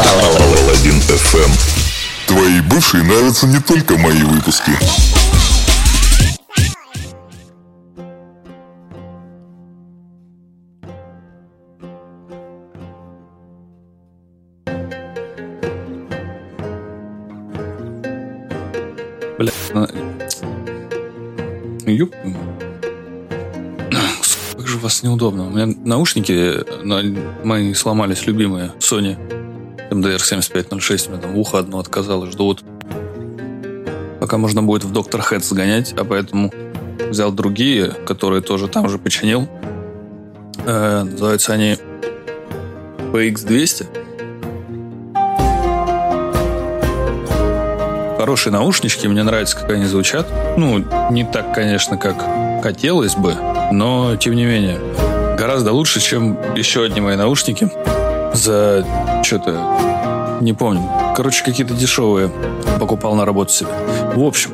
Паладин FM. Твои бывшие нравятся не только мои выпуски. Бля, на- Юп. Как же у вас неудобно. У меня наушники на- мои сломались, любимые, Sony MDR 7506. У меня там ухо одно отказало, ждут. Пока можно будет в Доктор Хэт сгонять, а поэтому взял другие, которые тоже там же починил. Э, называются они PX200. Хорошие наушнички, мне нравится, как они звучат. Ну, не так, конечно, как хотелось бы, но тем не менее. Гораздо лучше, чем еще одни мои наушники за что-то не помню. Короче, какие-то дешевые покупал на работу себе. В общем,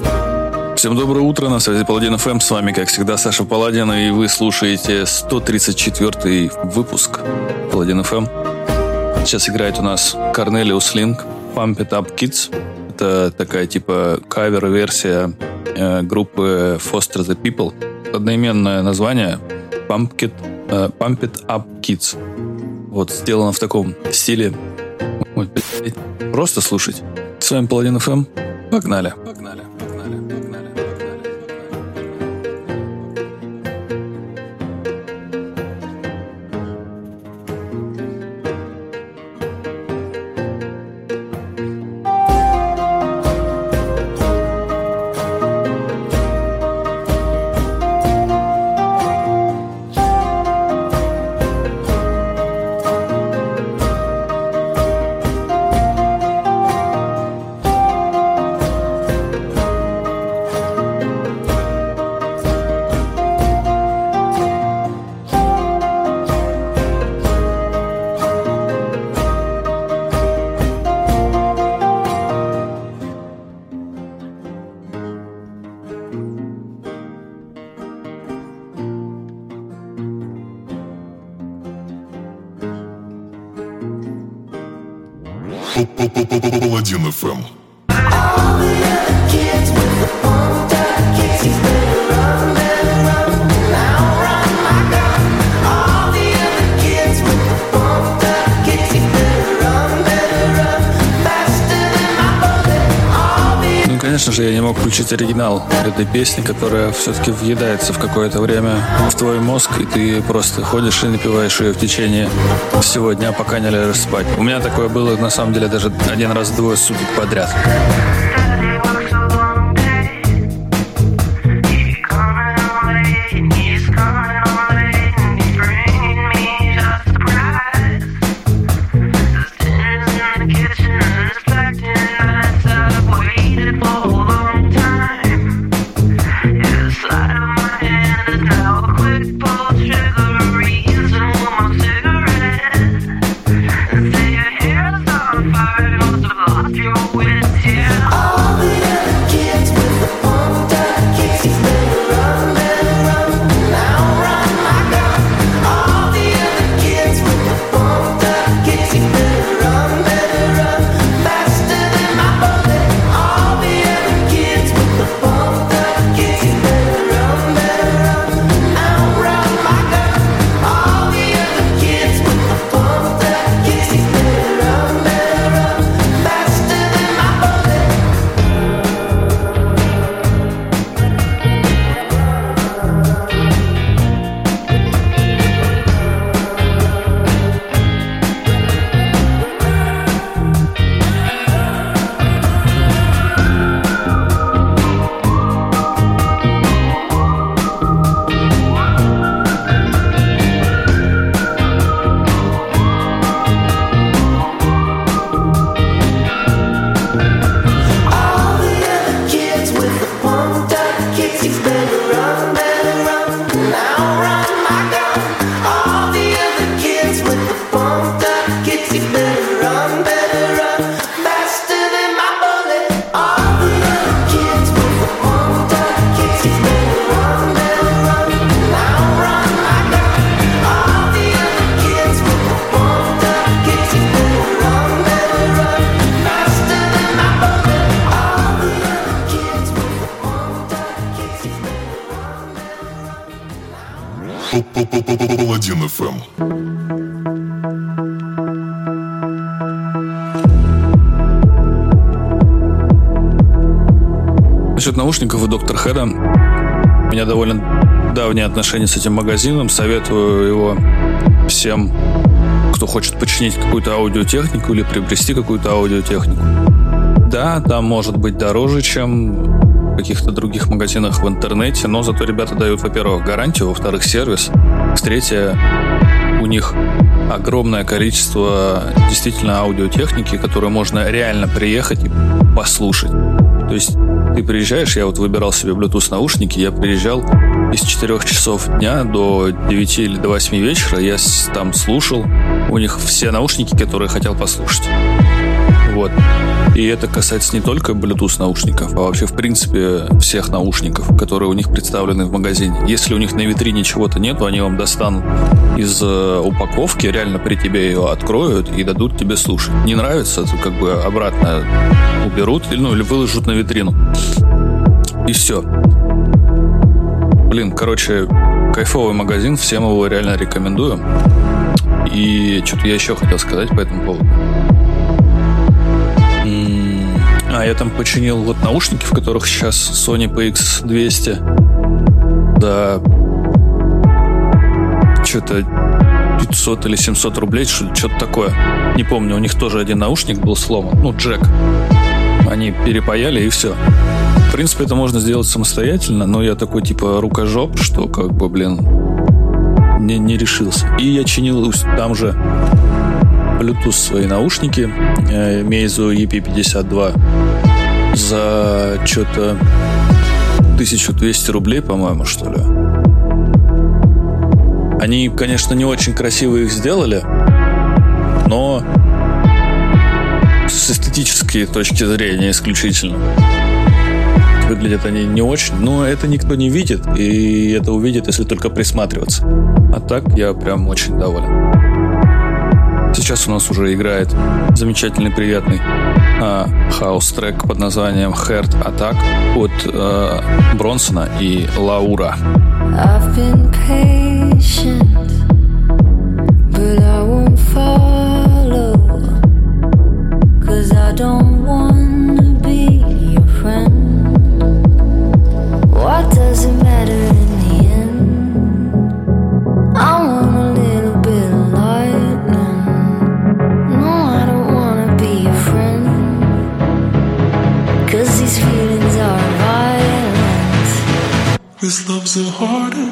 всем доброе утро, на связи Паладин ФМ. С вами, как всегда, Саша Паладин, и вы слушаете 134 выпуск Паладин ФМ. Сейчас играет у нас Cornelius Link, Pump It Up Kids. Это такая типа кавер-версия э, группы Foster the People. Одноименное название Pump It, э, Pump It Up Kids. Вот, сделано в таком стиле. Ой, блядь, просто слушать. С вами Паладин ФМ. Погнали. Погнали. Включить оригинал этой песни, которая все-таки въедается в какое-то время в твой мозг, и ты просто ходишь и напиваешь ее в течение всего дня, пока не ляжешь спать. У меня такое было, на самом деле, даже один раз двое суток подряд. Хэда. У меня довольно давние отношения с этим магазином. Советую его всем, кто хочет починить какую-то аудиотехнику или приобрести какую-то аудиотехнику. Да, там может быть дороже, чем каких-то других магазинах в интернете, но зато ребята дают, во-первых, гарантию, во-вторых, сервис, в-третьих, у них огромное количество действительно аудиотехники, которую можно реально приехать и послушать. То есть ты приезжаешь, я вот выбирал себе Bluetooth наушники, я приезжал из 4 часов дня до 9 или до 8 вечера, я там слушал, у них все наушники, которые хотел послушать. Вот. И это касается не только Bluetooth наушников, а вообще, в принципе, всех наушников, которые у них представлены в магазине. Если у них на витрине чего-то нет, они вам достанут из э, упаковки, реально при тебе ее откроют и дадут тебе слушать. Не нравится, то как бы обратно уберут, ну, или выложат на витрину. И все. Блин, короче, кайфовый магазин, всем его реально рекомендую. И что-то я еще хотел сказать по этому поводу. А, я там починил вот наушники, в которых сейчас Sony PX200. Да. Что-то 500 или 700 рублей, что-то такое. Не помню, у них тоже один наушник был сломан. Ну, джек. Они перепаяли и все. В принципе, это можно сделать самостоятельно, но я такой типа рукожоп, что как бы, блин, не, не решился. И я чинил там же Bluetooth свои наушники э, Meizu EP52 за что-то 1200 рублей, по-моему, что ли. Они, конечно, не очень красиво их сделали, но с эстетической точки зрения исключительно. Выглядят они не очень, но это никто не видит, и это увидит, если только присматриваться. А так я прям очень доволен. Сейчас у нас уже играет замечательный, приятный э, хаус-трек под названием Heart Attack от э, Бронсона и Лаура. I've been patient, but I won't follow, cause I don't wanna so hard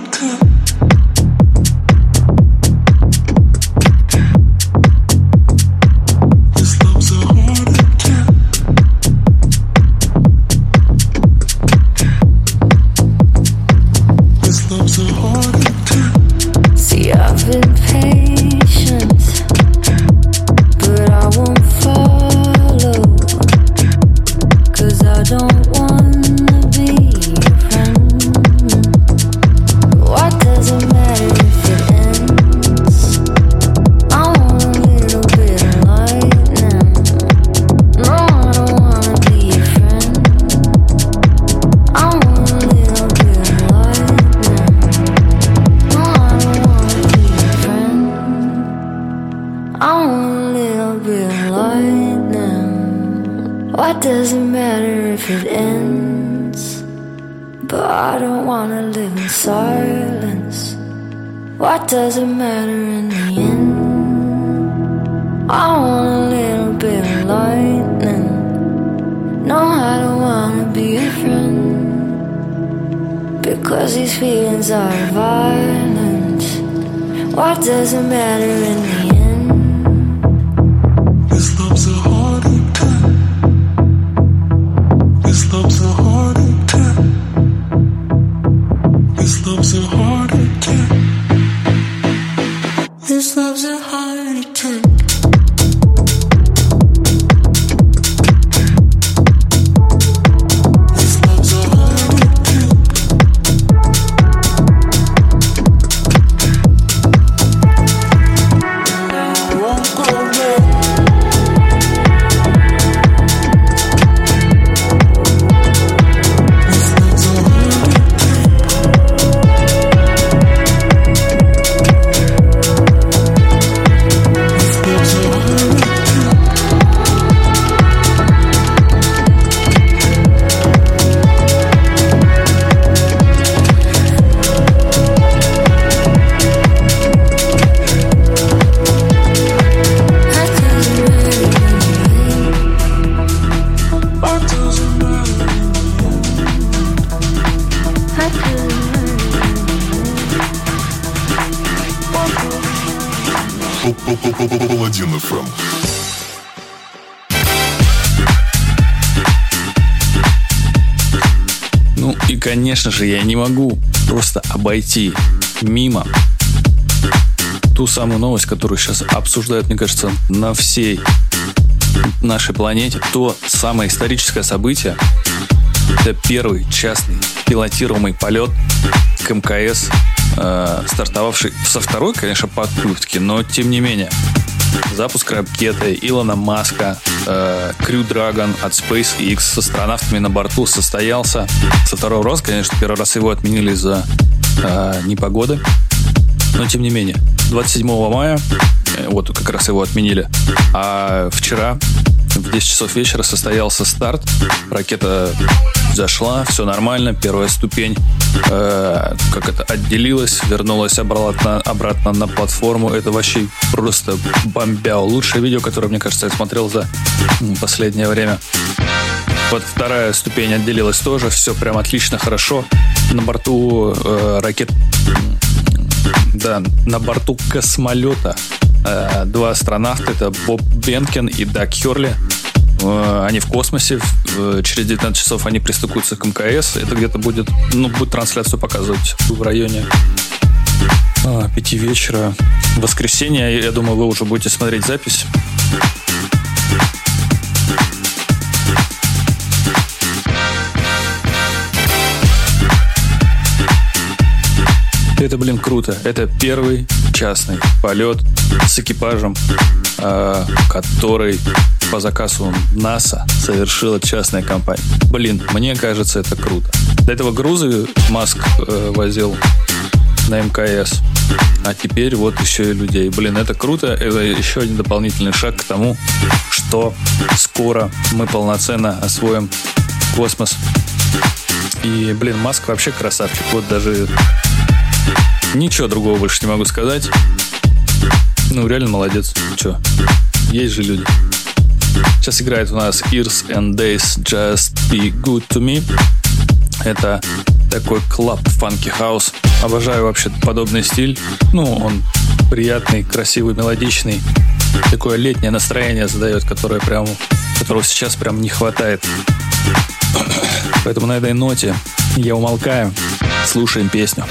attack. FM. Ну и, конечно же, я не могу просто обойти мимо ту самую новость, которую сейчас обсуждают, мне кажется, на всей нашей планете. То самое историческое событие. Это первый частный пилотируемый полет к МКС, э, стартовавший со второй, конечно, попытки, но тем не менее. Запуск ракеты Илона Маска, э, Crew Dragon от SpaceX с астронавтами на борту состоялся со второго раза. Конечно, первый раз его отменили из-за э, непогоды. Но тем не менее, 27 мая, э, вот как раз его отменили, а вчера в 10 часов вечера состоялся старт. Ракета зашла, все нормально, первая ступень э, как это отделилась, вернулась обратно, обратно на платформу. Это вообще просто бомбяо. Лучшее видео, которое, мне кажется, я смотрел за последнее время. Вот вторая ступень отделилась тоже, все прям отлично, хорошо. На борту э, ракет, да, на борту космолета э, два астронавта, это Боб Бенкен и Даг Херли. Э, они в космосе, э, через 19 часов они пристыкуются к МКС. Это где-то будет, ну, будет трансляцию показывать в районе а, пяти вечера. В воскресенье, я думаю, вы уже будете смотреть запись. Это, блин, круто. Это первый частный полет с экипажем, э, который по заказу НАСА совершила частная компания. Блин, мне кажется, это круто. До этого грузы Маск э, возил на МКС. А теперь вот еще и людей. Блин, это круто. Это еще один дополнительный шаг к тому, что скоро мы полноценно освоим космос. И, блин, Маск вообще красавчик. Вот даже Ничего другого больше не могу сказать. Ну, реально молодец. Че? Есть же люди. Сейчас играет у нас Ears and Days Just Be Good To Me. Это такой клаб фанки хаус. Обожаю вообще подобный стиль. Ну, он приятный, красивый, мелодичный. Такое летнее настроение задает, которое прям, которого сейчас прям не хватает. Поэтому на этой ноте я умолкаю. Слушаем песню.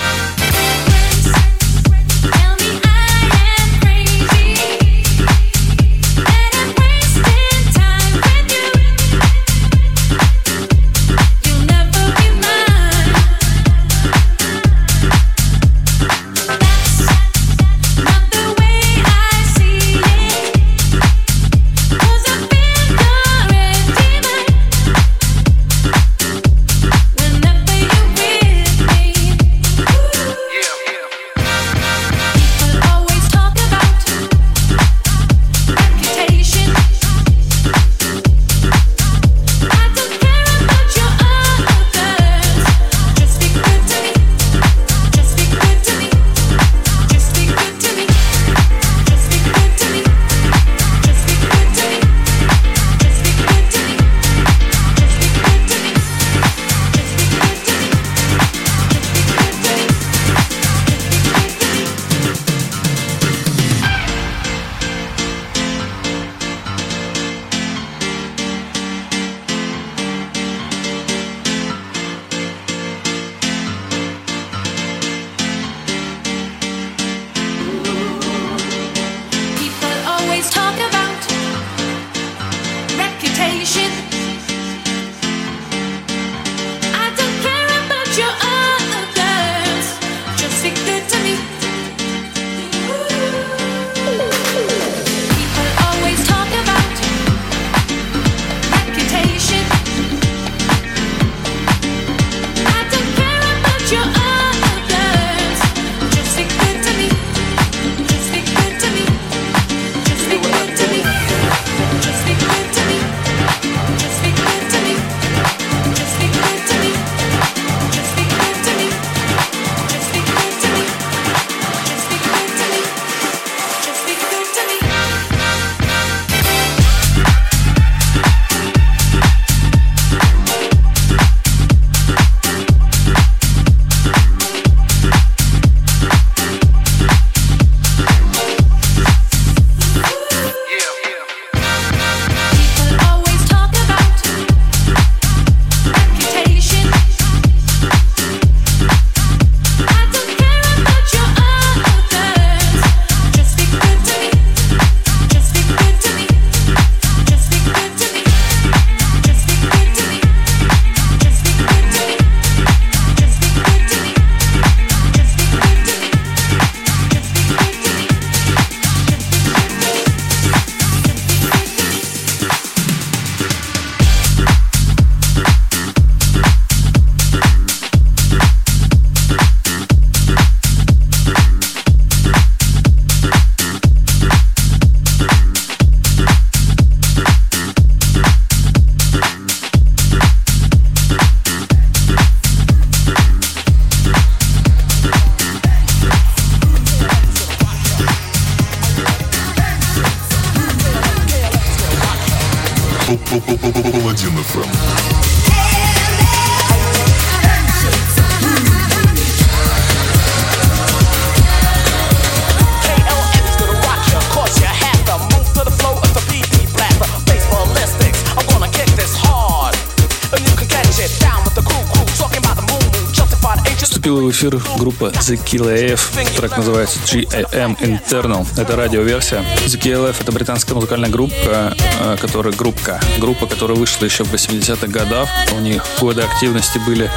Вступила в эфир группа The Kill AF. Трек называется GAM Internal. Это радиоверсия. The Kill AF — это британская музыкальная группа, э, которая группка. Группа, которая вышла еще в 80-х годах. У них годы активности были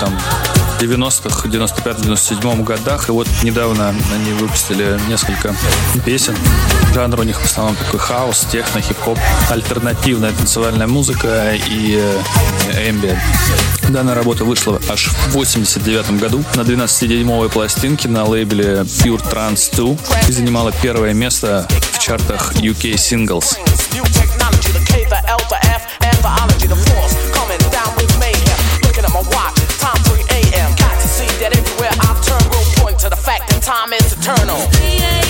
там 90-х, 95-97 годах. И вот недавно они выпустили несколько песен. Жанр у них в основном такой хаос, техно, хип-хоп, альтернативная танцевальная музыка и э, эмбиент. Данная работа вышла аж в 89 году на 12-дюймовой пластинке на лейбле Pure Trance 2 и занимала первое место в чартах UK Singles. New technology, the K, the L, the F, and biology, the force coming down with time is eternal.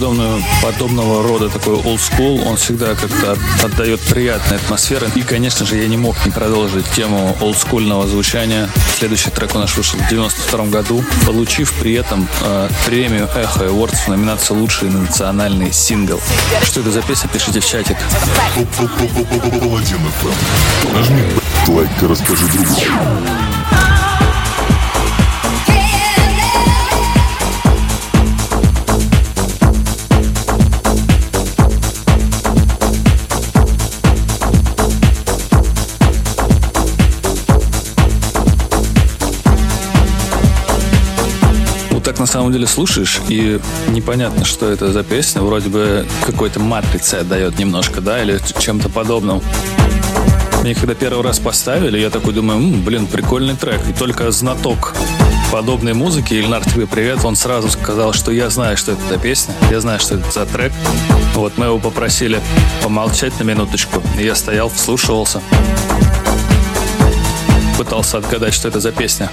Подобную, подобного рода такой school. Он всегда как-то от- отдает приятной атмосферы. И, конечно же, я не мог не продолжить тему олдскульного звучания. Следующий трек у нас вышел в 92 году, получив при этом э, премию Echo Awards в номинации «Лучший национальный сингл». Что это за песня? Пишите в чатик. Нажми лайк и расскажи другу. На самом деле слушаешь, и непонятно, что это за песня. Вроде бы какой-то матрицы отдает немножко, да, или чем-то подобным. Мне когда первый раз поставили, я такой думаю, «М, блин, прикольный трек. И только знаток подобной музыки, Ильнар, тебе привет, он сразу сказал, что я знаю, что это за песня, я знаю, что это за трек. Вот мы его попросили помолчать на минуточку, и я стоял, вслушивался. Пытался отгадать, что это за песня.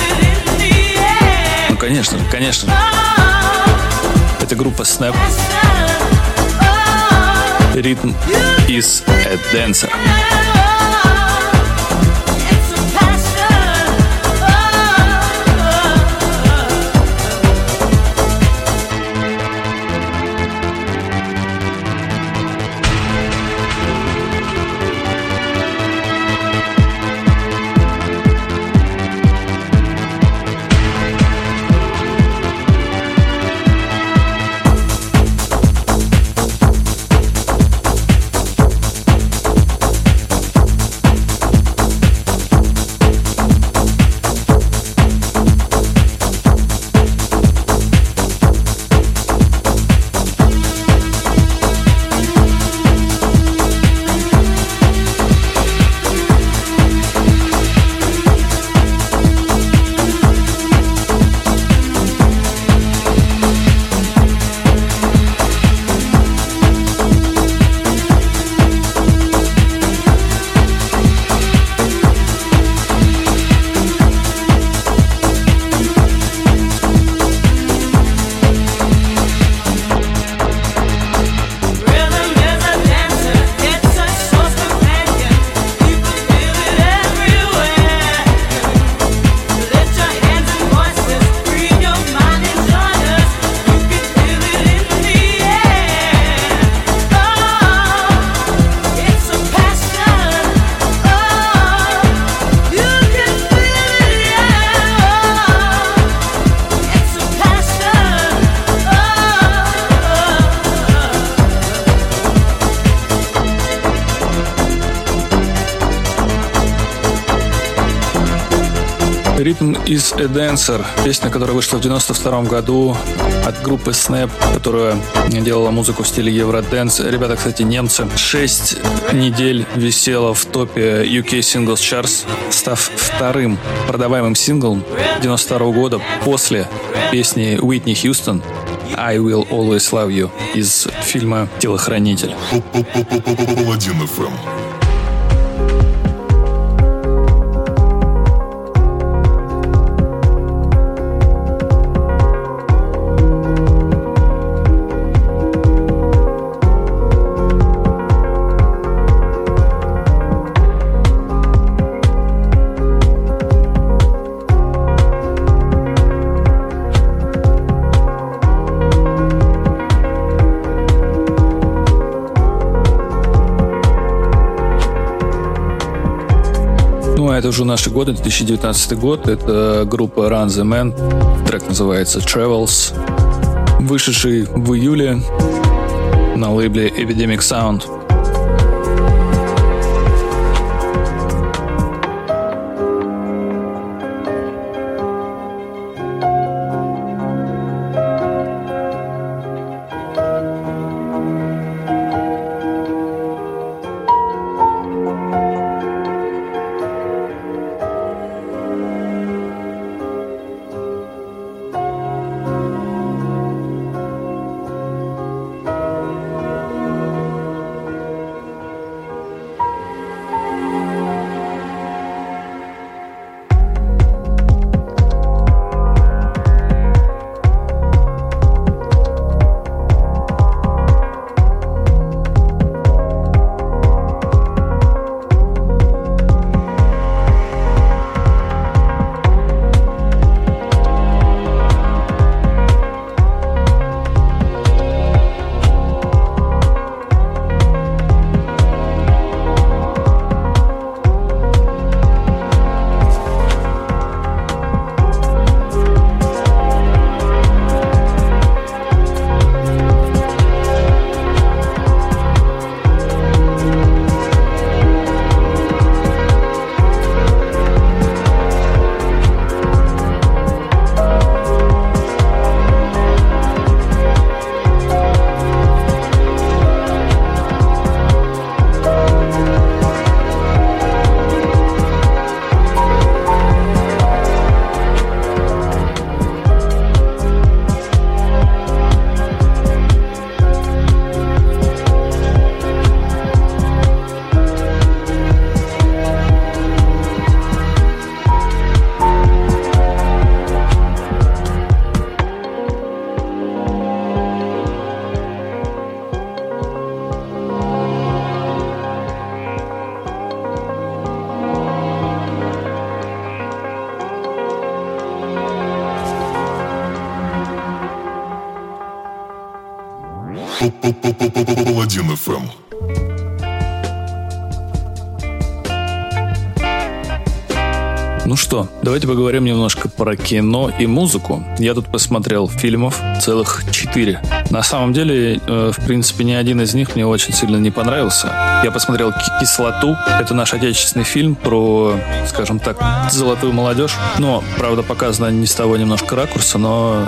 It in the air. Ну, конечно, конечно. Oh, Это группа Snap. oh, Rhythm is a dancer. A Dancer. Песня, которая вышла в 92 году от группы Snap, которая делала музыку в стиле Евродэнс. Ребята, кстати, немцы. Шесть недель висела в топе UK Singles Charts, став вторым продаваемым синглом 92 года после песни Уитни Хьюстон I Will Always Love You из фильма «Телохранитель». Это уже наши годы, 2019 год. Это группа Run the Man. Трек называется Travels. Вышедший в июле на лейбле Epidemic Sound. Что, давайте поговорим немножко про кино и музыку. Я тут посмотрел фильмов целых четыре. На самом деле, э, в принципе, ни один из них мне очень сильно не понравился. Я посмотрел «Ки- «Кислоту». Это наш отечественный фильм про, скажем так, золотую молодежь. Но, правда, показано не с того немножко ракурса, но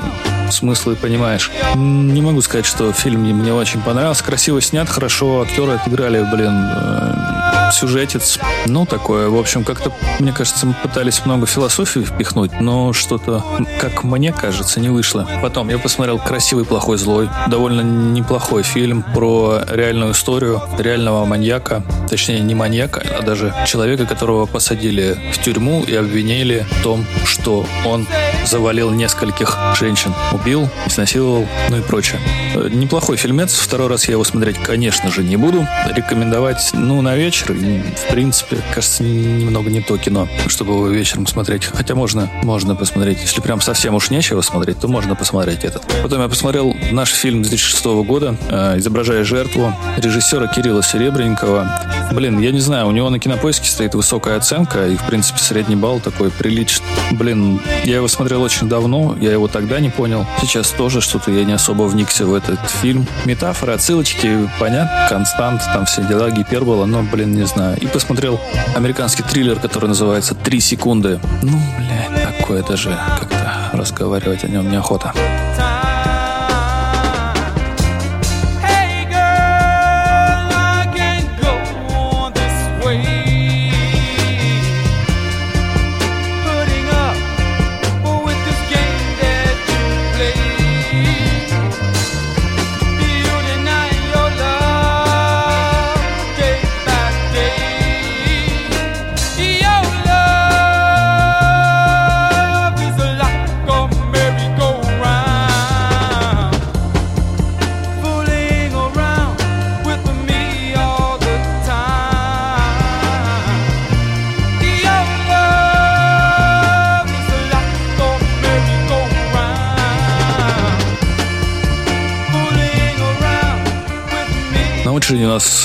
смыслы понимаешь. М, Не могу сказать, что фильм мне очень понравился. Красиво снят, хорошо, актеры отыграли, блин, э, сюжетец. Ну, такое. В общем, как-то, мне кажется, мы пытались много философии впихнуть, но что-то, как мне кажется, не вышло. Потом я посмотрел «Красивый, плохой, злой». Довольно неплохой фильм про реальную историю реального маньяка. Точнее, не маньяка, а даже человека, которого посадили в тюрьму и обвинили в том, что он завалил нескольких женщин, убил, изнасиловал, ну и прочее. Э, Неплохой фильмец. Второй раз я его смотреть, конечно же, не буду. Рекомендовать, ну, на вечер. В принципе, кажется, немного не то кино, чтобы его вечером смотреть. Хотя можно, можно посмотреть. Если прям совсем уж нечего смотреть, то можно посмотреть этот. Потом я посмотрел наш фильм 2006 года э, «Изображая жертву» режиссера Кирилла Серебренникова. Блин, я не знаю, у него на кинопоиске стоит высокая оценка, и, в принципе, средний балл такой приличный. Блин, я его смотрел смотрел очень давно, я его тогда не понял. Сейчас тоже что-то я не особо вникся в этот фильм. Метафоры, отсылочки, понятно, констант, там все дела, гипербола, но, блин, не знаю. И посмотрел американский триллер, который называется «Три секунды». Ну, блядь, такое даже как-то разговаривать о нем неохота.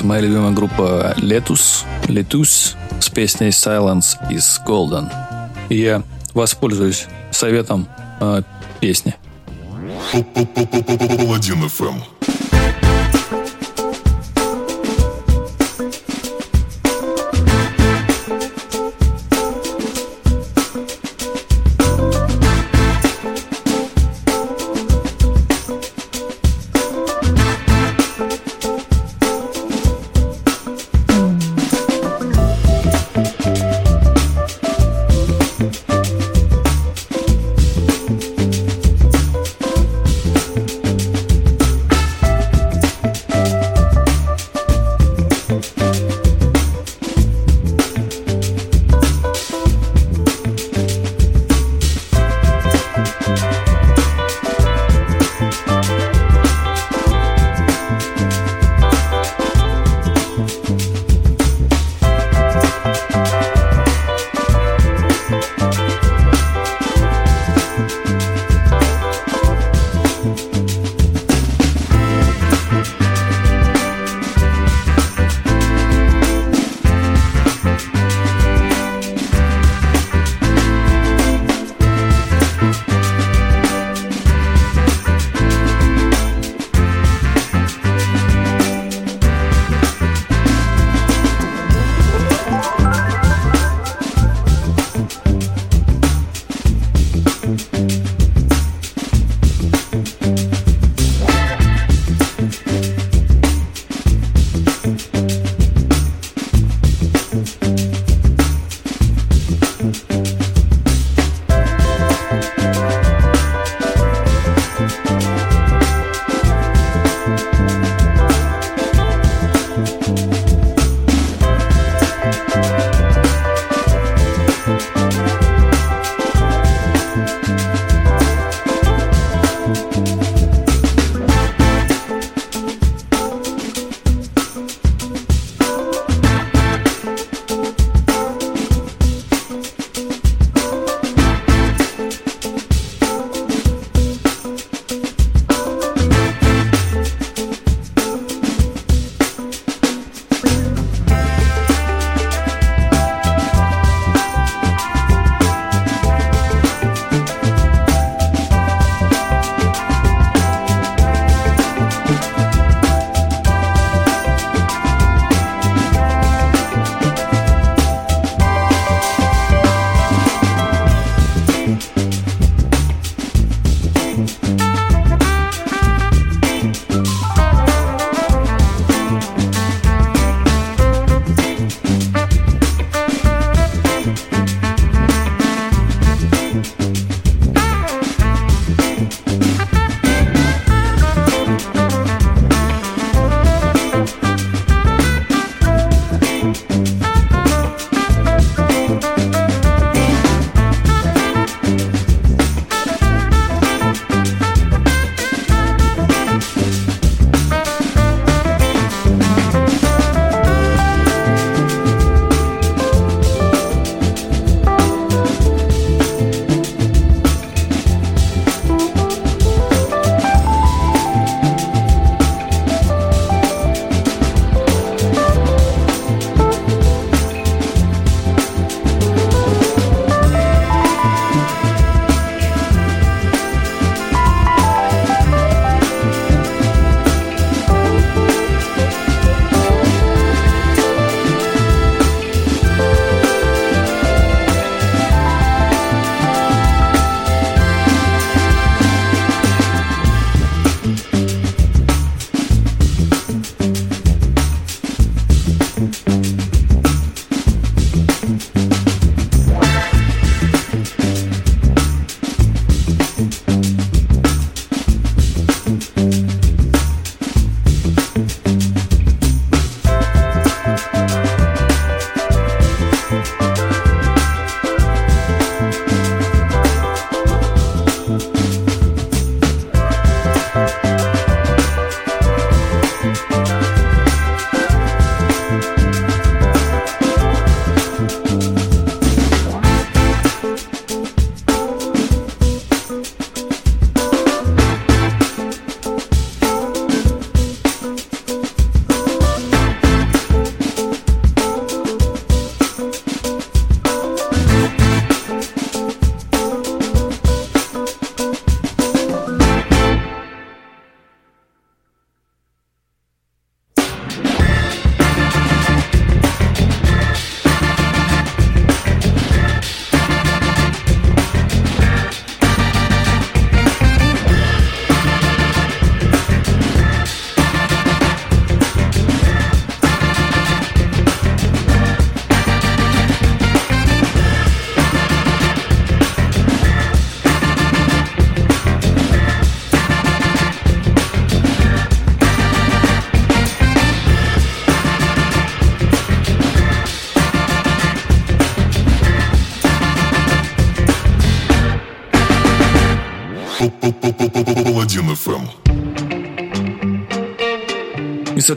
Моя любимая группа Letus, Letus с песней Silence is Golden. И я воспользуюсь советом э, песни. 1 FM.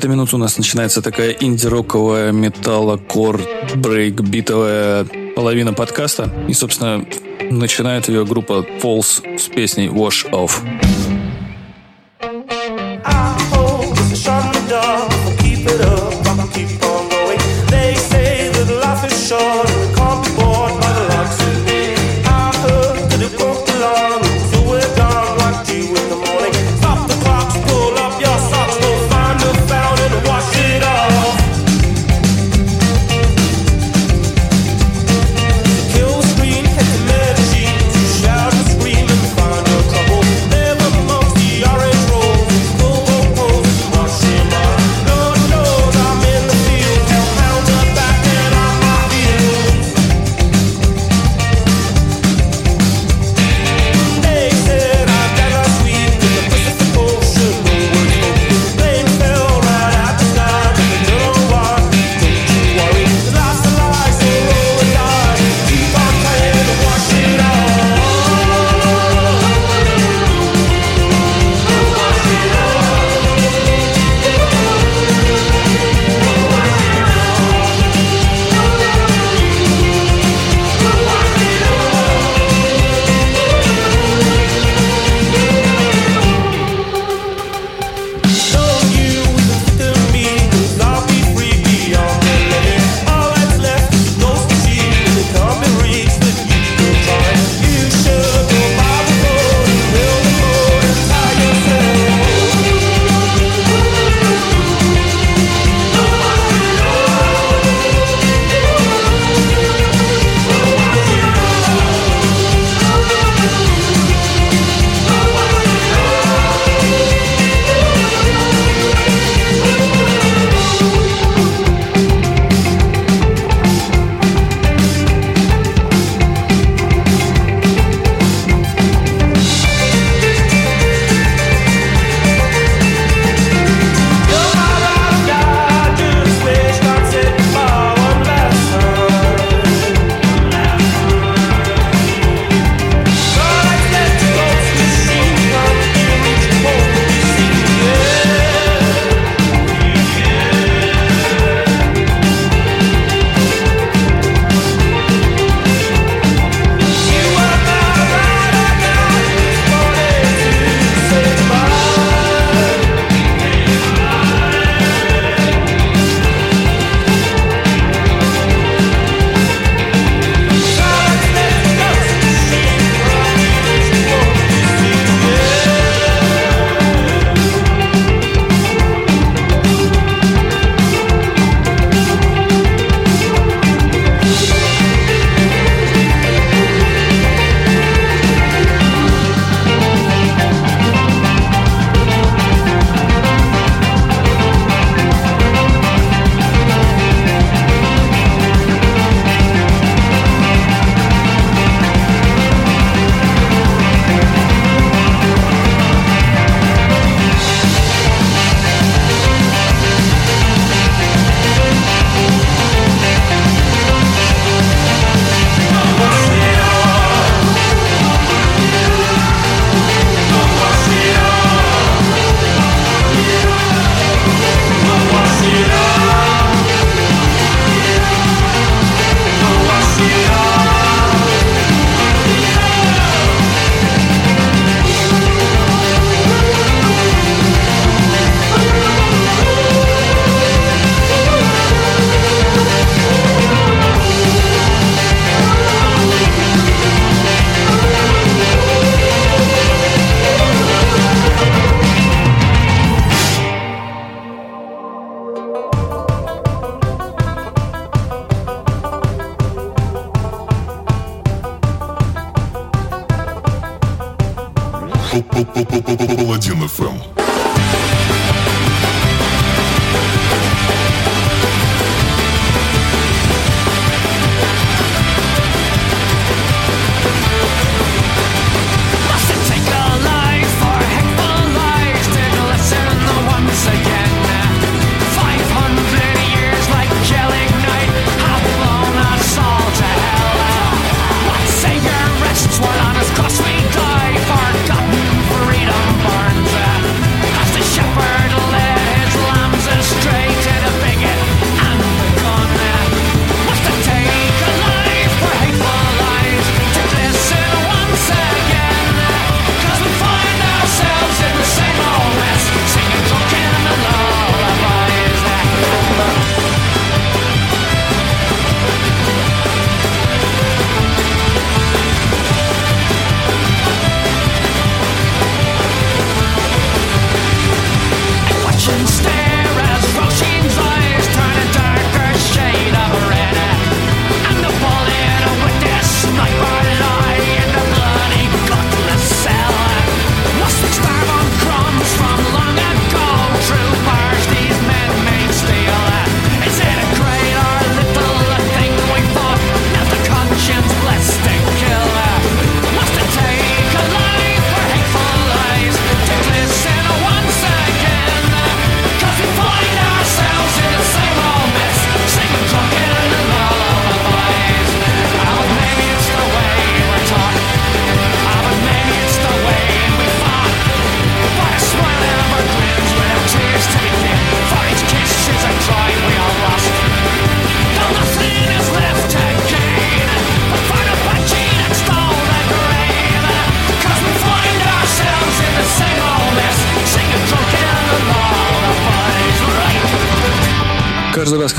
эта минута у нас начинается такая инди-роковая металлокор брейк-битовая половина подкаста. И, собственно, начинает ее группа Falls с песней Wash Off.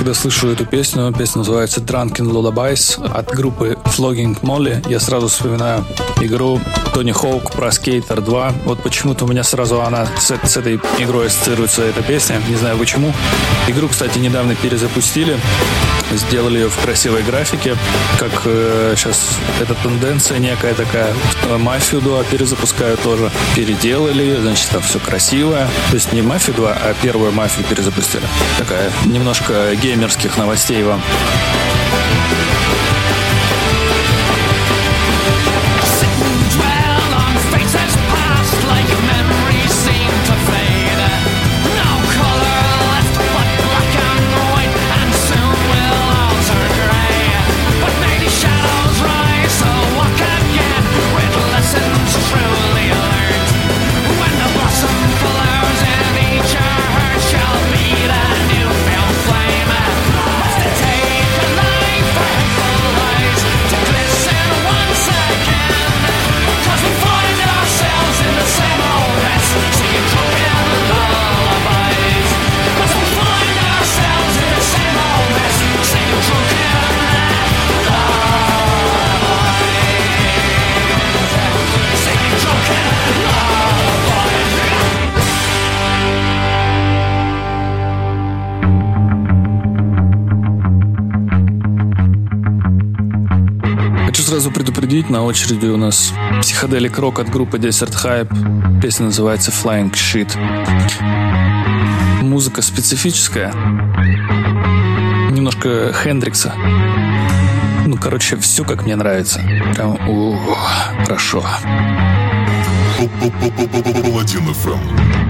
Когда слышу эту песню, песня называется Drunken Lullabies от группы Flogging Molly, я сразу вспоминаю игру Тони Хоук про Skater 2. Вот почему-то у меня сразу она с, с этой игрой ассоциируется эта песня. Не знаю почему. Игру, кстати, недавно перезапустили. Сделали ее в красивой графике. Как э, сейчас эта тенденция некая такая. Э, Мафию 2 перезапускают тоже. Переделали, значит, там все красивое. То есть не Мафию 2, а первую Мафию перезапустили. Такая немножко геймерских новостей вам. Сразу предупредить, на очереди у нас психоделик рок от группы Desert Hype. Песня называется Flying Shit. Музыка специфическая. Немножко Хендрикса. Ну, короче, все как мне нравится. Прям, у, хорошо. Паладин ФМ.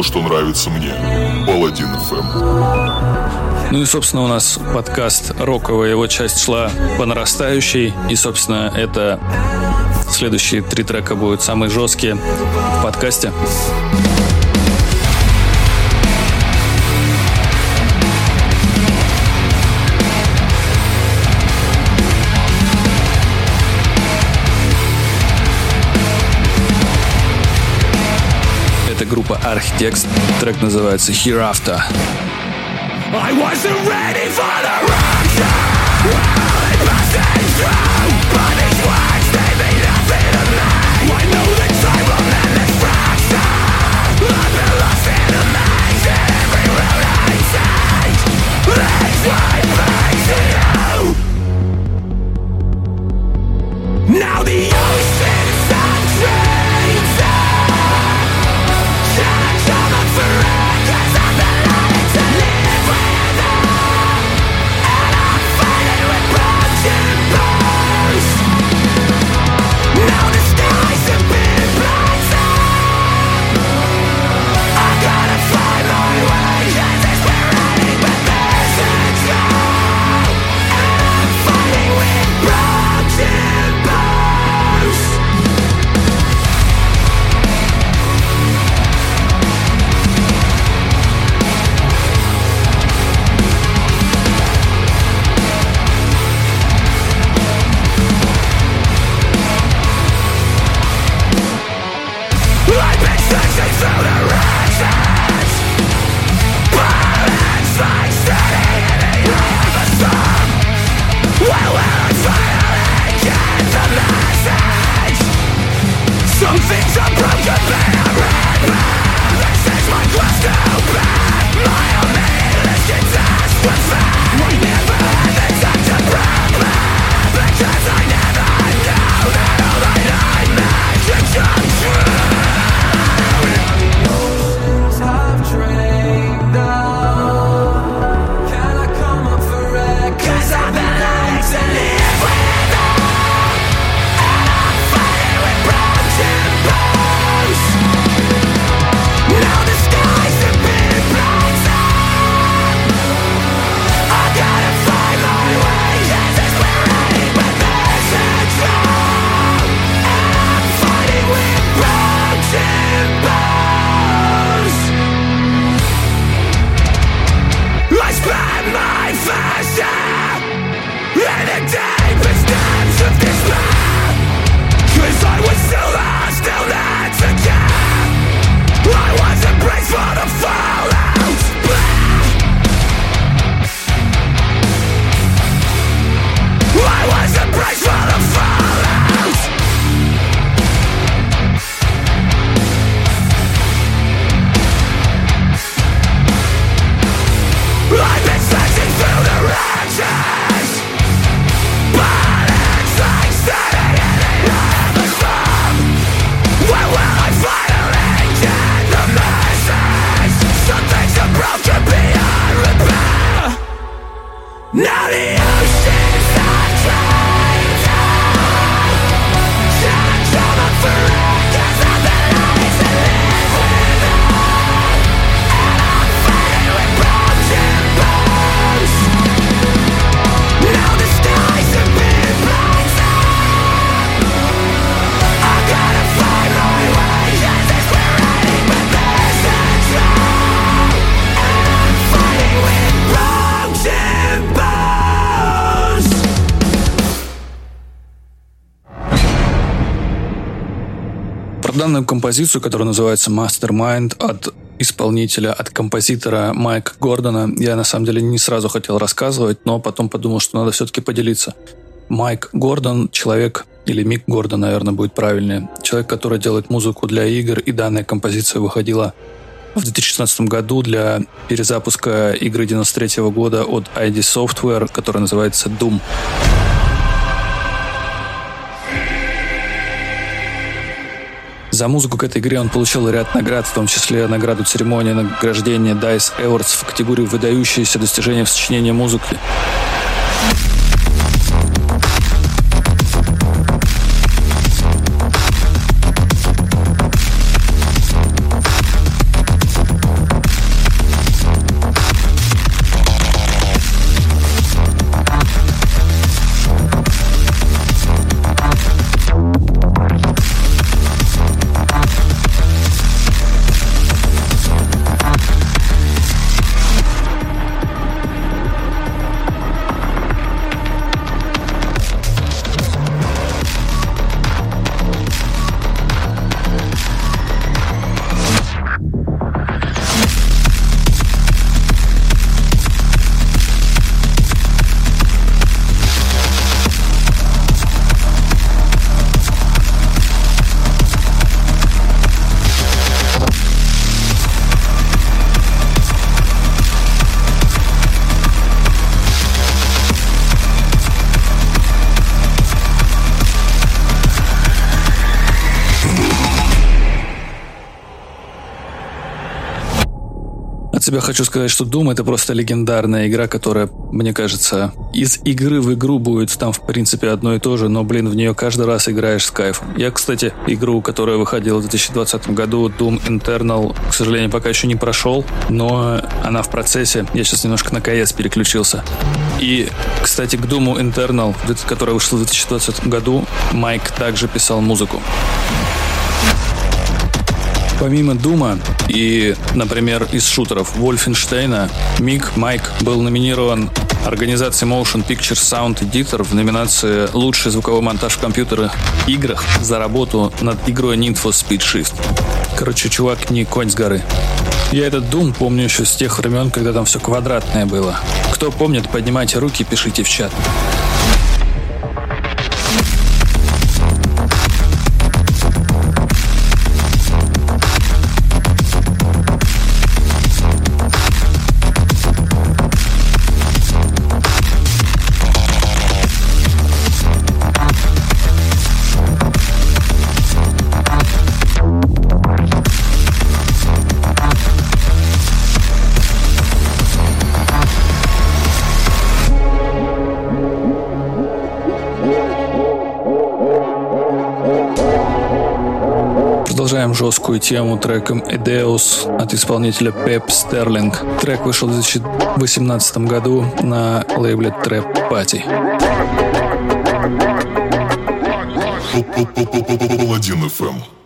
то, что нравится мне. Паладин ФМ. Ну и, собственно, у нас подкаст роковая, его часть шла по нарастающей. И, собственно, это следующие три трека будут самые жесткие в подкасте. группа Architects. Трек называется Hereafter. I wasn't ready for the rapture, well, it must нам композицию, которая называется «Mastermind» от исполнителя, от композитора Майка Гордона. Я на самом деле не сразу хотел рассказывать, но потом подумал, что надо все-таки поделиться. Майк Гордон – человек, или Мик Гордон, наверное, будет правильнее, человек, который делает музыку для игр, и данная композиция выходила в 2016 году для перезапуска игры 93 года от ID Software, которая называется Doom. За музыку к этой игре он получил ряд наград, в том числе награду церемонии награждения DICE Awards в категории «Выдающиеся достижения в сочинении музыки». Себя хочу сказать, что Doom это просто легендарная игра, которая, мне кажется, из игры в игру будет там, в принципе, одно и то же, но, блин, в нее каждый раз играешь с кайфом. Я, кстати, игру, которая выходила в 2020 году, Doom Internal, к сожалению, пока еще не прошел, но она в процессе. Я сейчас немножко на КС переключился. И, кстати, к Doom Internal, которая вышла в 2020 году, Майк также писал музыку. Помимо Дума и, например, из шутеров Вольфенштейна, Мик Майк был номинирован организацией Motion Picture Sound Editor в номинации «Лучший звуковой монтаж в компьютерах играх» за работу над игрой for Speed Shift. Короче, чувак не конь с горы. Я этот Doom помню еще с тех времен, когда там все квадратное было. Кто помнит, поднимайте руки, пишите в чат. Жесткую тему треком Edeus от исполнителя Pep Sterling. Трек вышел в 2018 году на лейбле Trap Party. Паладин FM.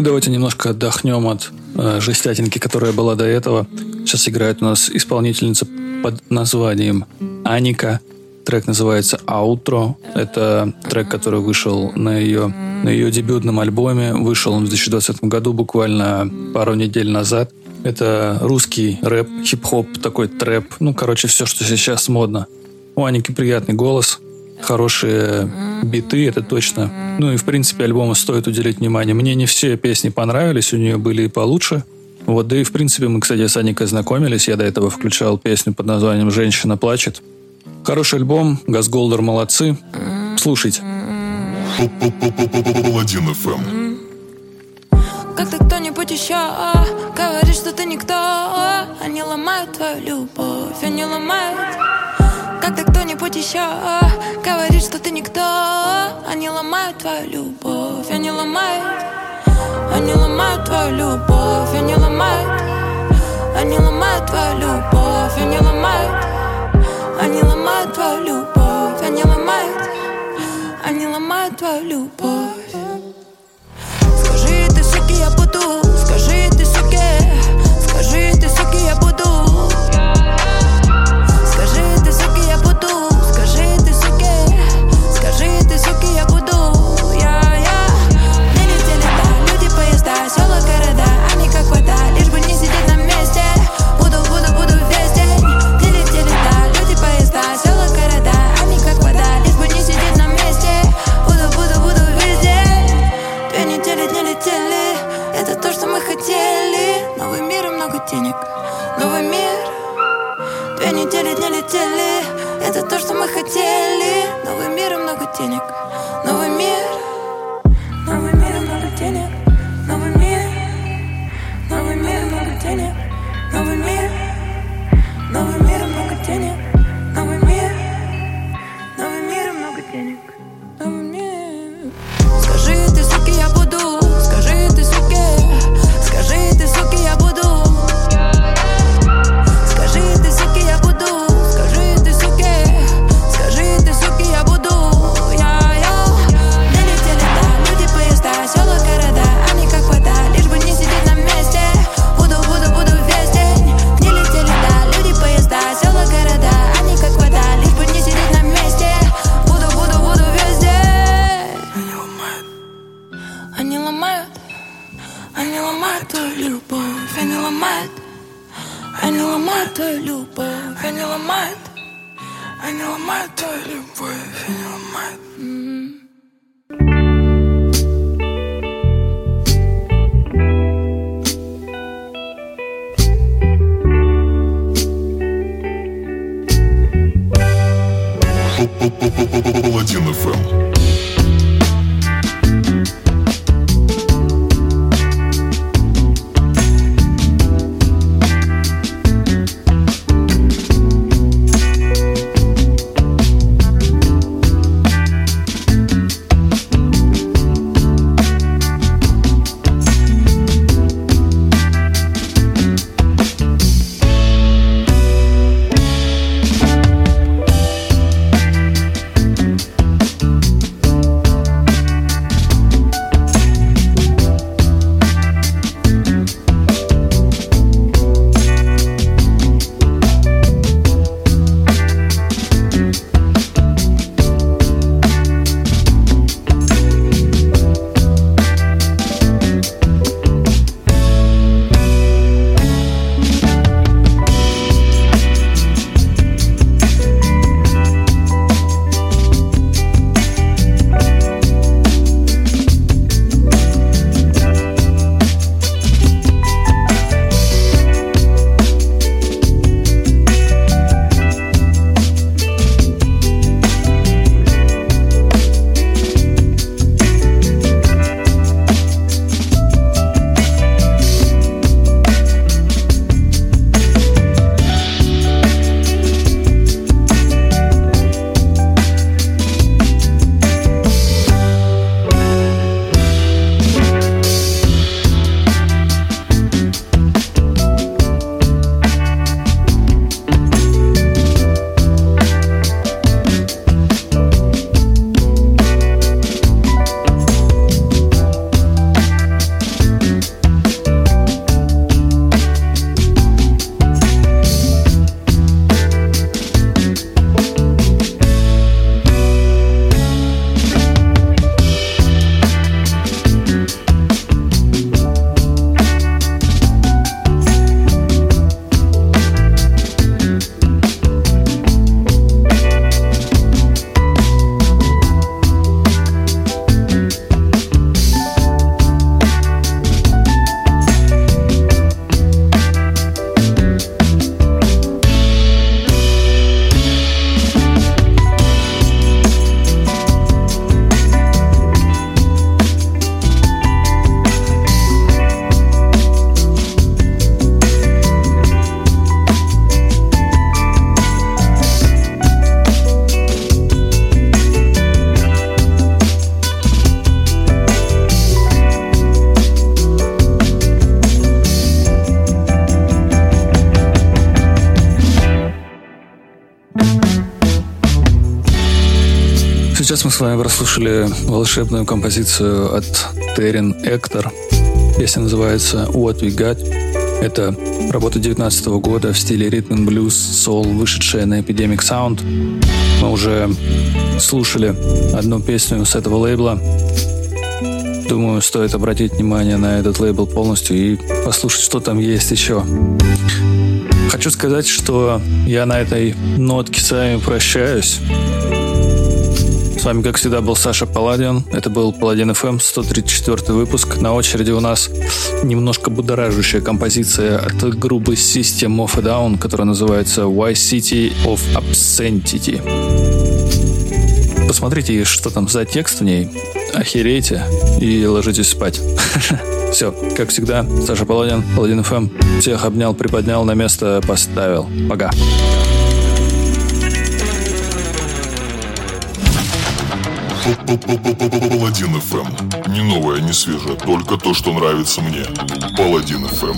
Ну, давайте немножко отдохнем от э, жестятинки, которая была до этого. Сейчас играет у нас исполнительница под названием Аника. Трек называется «Outro». Это трек, который вышел на ее, на ее дебютном альбоме. Вышел он в 2020 году, буквально пару недель назад. Это русский рэп, хип-хоп, такой трэп. Ну, короче, все, что сейчас модно. У Аники приятный голос, хорошие биты, это точно. Ну и, в принципе, альбому стоит уделить внимание. Мне не все песни понравились, у нее были и получше. Вот, да и, в принципе, мы, кстати, с Аникой знакомились. Я до этого включал песню под названием «Женщина плачет». Хороший альбом, Газголдер молодцы. Слушайте. Паладин FM. Как ты кто-нибудь еще говорит, что ты никто Они ломают твою любовь, они ломают кто-нибудь еще говорит, что ты никто. Они ломают твою любовь, они ломают. Они ломают твою любовь, они ломают. Они ломают твою любовь, они ломают. Они ломают твою любовь, они ломают. Они ломают твою любовь с вами прослушали волшебную композицию от Терен Эктор. Песня называется «What We Got». Это работа 19 года в стиле ритм блюз сол, вышедшая на Epidemic Sound. Мы уже слушали одну песню с этого лейбла. Думаю, стоит обратить внимание на этот лейбл полностью и послушать, что там есть еще. Хочу сказать, что я на этой нотке с вами прощаюсь. С вами, как всегда, был Саша Паладин. Это был Паладин FM, 134 выпуск. На очереди у нас немножко будоражащая композиция от группы System of a Down, которая называется Why City of Absentity. Посмотрите, что там за текст в ней. Охерейте и ложитесь спать. Все, как всегда, Саша Паладин, Паладин FM. Всех обнял, приподнял, на место поставил. Пока. Паладин FM. Не новое, не свежее, только то, что нравится мне. Паладин FM.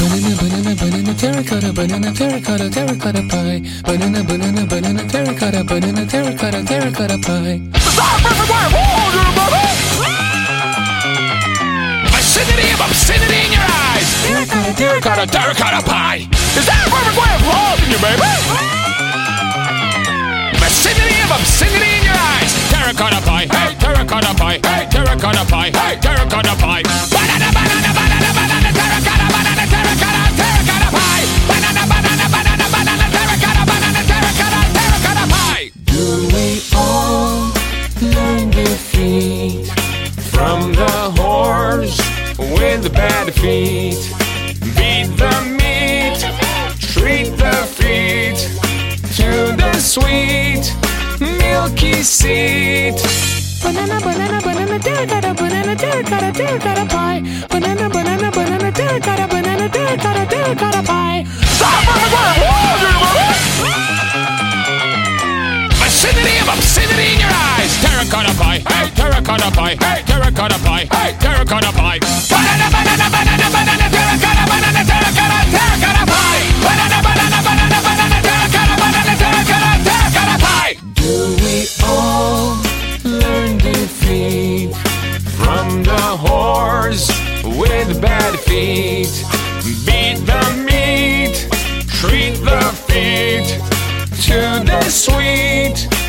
Banana, banana, banana, terracotta, banana, terracotta, terracotta pie. Banana, banana, banana, terracotta, banana, terracotta, terracotta pie. Obscenity of obscenity. Terracotta, terracotta, terracotta pie. Is that a perfect way of loving you, baby? Obscenity of obscenity in your eyes. Terracotta pie. Hey, terracotta pie. Hey, terracotta pie. Hey, terracotta pie. Banana, banana, banana, banana, terracotta pie. Hey, terracotta pie. Hey, terracotta pie. Banana, banana, banana, banana, terracotta, banana, terracotta, terracotta pie. Banana, banana, banana, banana, terracotta, banana, terracotta, terracotta pie. Do we all learn defeat from the horse with bad feet? Beat the meat, treat the feet to the sweet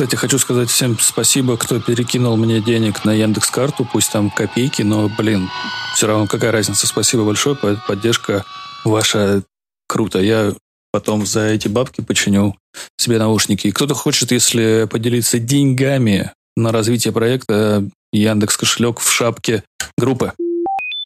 кстати, хочу сказать всем спасибо, кто перекинул мне денег на Яндекс Карту, пусть там копейки, но, блин, все равно какая разница. Спасибо большое, под- поддержка ваша круто. Я потом за эти бабки починю себе наушники. Кто-то хочет, если поделиться деньгами на развитие проекта, Яндекс кошелек в шапке группы.